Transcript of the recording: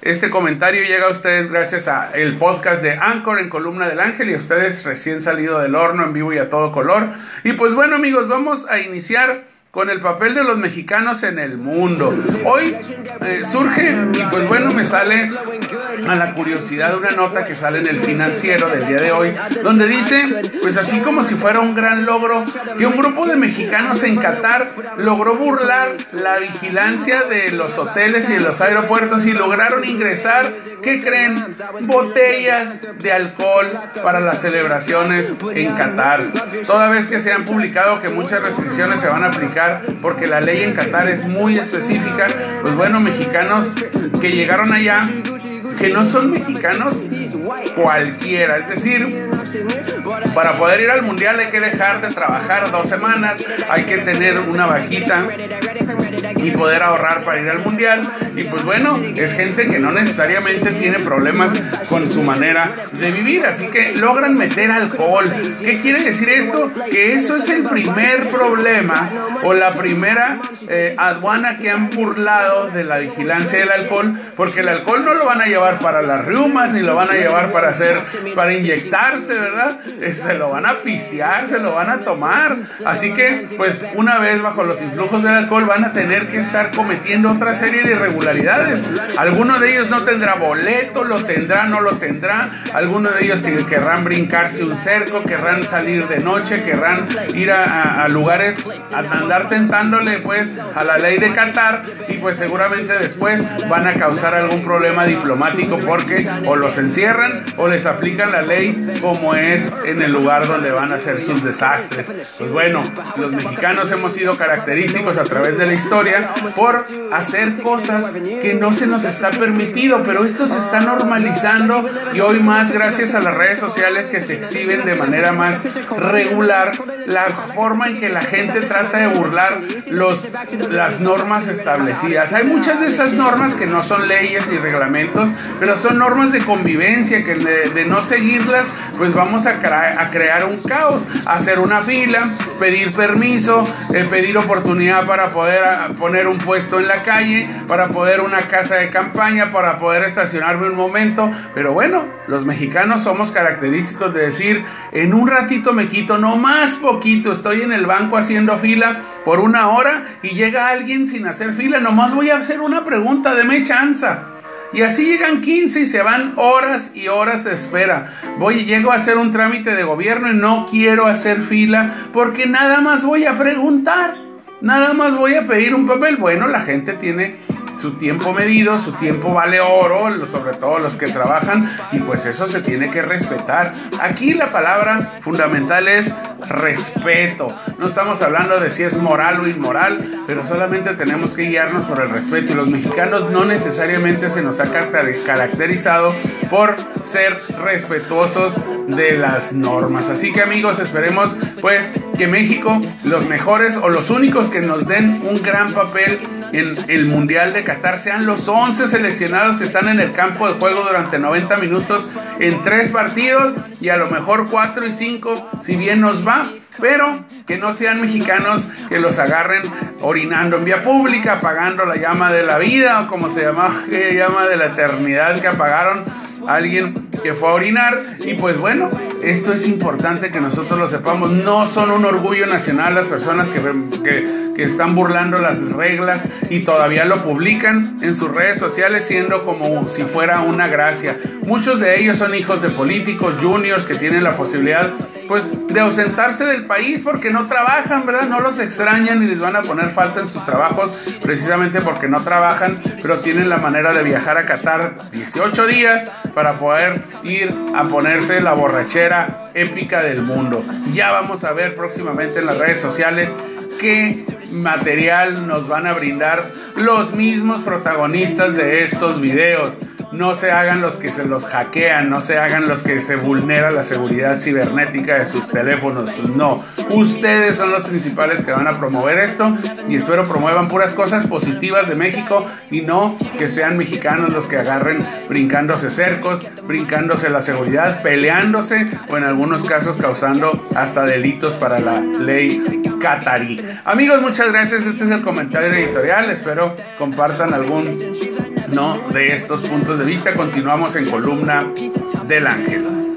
Este comentario llega a ustedes gracias a el podcast de Anchor en Columna del Ángel y ustedes recién salido del horno en vivo y a todo color. Y pues bueno amigos, vamos a iniciar con el papel de los mexicanos en el mundo. Hoy eh, surge, y pues bueno, me sale a la curiosidad una nota que sale en el financiero del día de hoy, donde dice, pues así como si fuera un gran logro, que un grupo de mexicanos en Qatar logró burlar la vigilancia de los hoteles y de los aeropuertos y lograron ingresar, ¿qué creen? Botellas de alcohol para las celebraciones en Qatar. Toda vez que se han publicado que muchas restricciones se van a aplicar, porque la ley en Qatar es muy específica. Pues bueno, mexicanos que llegaron allá, que no son mexicanos cualquiera. Es decir, para poder ir al mundial hay que dejar de trabajar dos semanas, hay que tener una vaquita y poder ahorrar para ir al mundial. Y pues bueno, es gente que no necesariamente tiene problemas con su manera de vivir, así que logran meter alcohol. ¿Qué quiere decir esto? Que eso es el primer problema o la primera eh, aduana que han burlado de la vigilancia del alcohol, porque el alcohol no lo van a llevar para las riumas ni lo van a llevar para hacer, para inyectarse, ¿verdad? Eh, se lo van a pistear, se lo van a tomar. Así que, pues una vez bajo los influjos del alcohol van a tener que estar cometiendo otra serie de irregularidades. Alguno de ellos no tendrá boleto, lo tendrá, no lo tendrá. Algunos de ellos que querrán brincarse un cerco, querrán salir de noche, querrán ir a, lugares a andar tentándole pues a la ley de Qatar y pues seguramente después van a causar algún problema diplomático porque o los encierran o les aplican la ley como es en el lugar donde van a hacer sus desastres. Pues bueno, los mexicanos hemos sido característicos a través de la historia por hacer cosas que no se nos está permitido, pero esto se está normalizando y hoy más gracias a las redes sociales que se exhiben de manera más regular la forma en que la gente trata de burlar los, las normas establecidas. Hay muchas de esas normas que no son leyes ni reglamentos, pero son normas de convivencia que de, no seguirlas, pues vamos a, crear un caos, hacer una fila, pedir permiso, eh, pedir oportunidad para poder poner un puesto en la calle, para poder una casa de campaña, para poder estacionarme un momento. Pero bueno, los mexicanos somos característicos de decir, en un ratito me quito, no más poquito, estoy en el banco haciendo fila por una hora y llega alguien sin hacer fila, nomás voy a hacer una pregunta, deme chanza. Y así llegan 15 y se van horas y horas de espera. Voy llego a hacer un trámite de gobierno y no quiero hacer fila porque nada más voy a preguntar. Nada más voy a pedir un papel. Bueno, la gente tiene su tiempo medido, su tiempo vale oro, sobre todo los que trabajan, y pues eso se tiene que respetar. Aquí la palabra fundamental es respeto. No estamos hablando de si es moral o inmoral, pero solamente tenemos que guiarnos por el respeto. Y los mexicanos no necesariamente se nos ha caracterizado por ser respetuosos de las normas. Así que amigos, esperemos pues que México, los mejores o los únicos que nos den un gran papel en el Mundial de Qatar sean los 11 seleccionados que están en el campo de juego durante 90 minutos en tres partidos y a lo mejor 4 y 5 si bien nos va pero que no sean mexicanos que los agarren orinando en vía pública, apagando la llama de la vida o como se llama, llama de la eternidad que apagaron alguien que fue a orinar. Y pues bueno, esto es importante que nosotros lo sepamos. No son un orgullo nacional las personas que, que, que están burlando las reglas y todavía lo publican en sus redes sociales siendo como si fuera una gracia. Muchos de ellos son hijos de políticos, juniors que tienen la posibilidad pues de ausentarse del país porque no trabajan, ¿verdad? No los extrañan y les van a poner falta en sus trabajos precisamente porque no trabajan, pero tienen la manera de viajar a Qatar 18 días para poder ir a ponerse la borrachera épica del mundo. Ya vamos a ver próximamente en las redes sociales qué material nos van a brindar los mismos protagonistas de estos videos. No se hagan los que se los hackean, no se hagan los que se vulnera la seguridad cibernética de sus teléfonos. No, ustedes son los principales que van a promover esto y espero promuevan puras cosas positivas de México y no que sean mexicanos los que agarren brincándose cercos, brincándose la seguridad, peleándose o en algunos casos causando hasta delitos para la ley catarí. Amigos, muchas gracias. Este es el comentario editorial. Espero compartan algún no de estos puntos de vista. Continuamos en columna del ángel.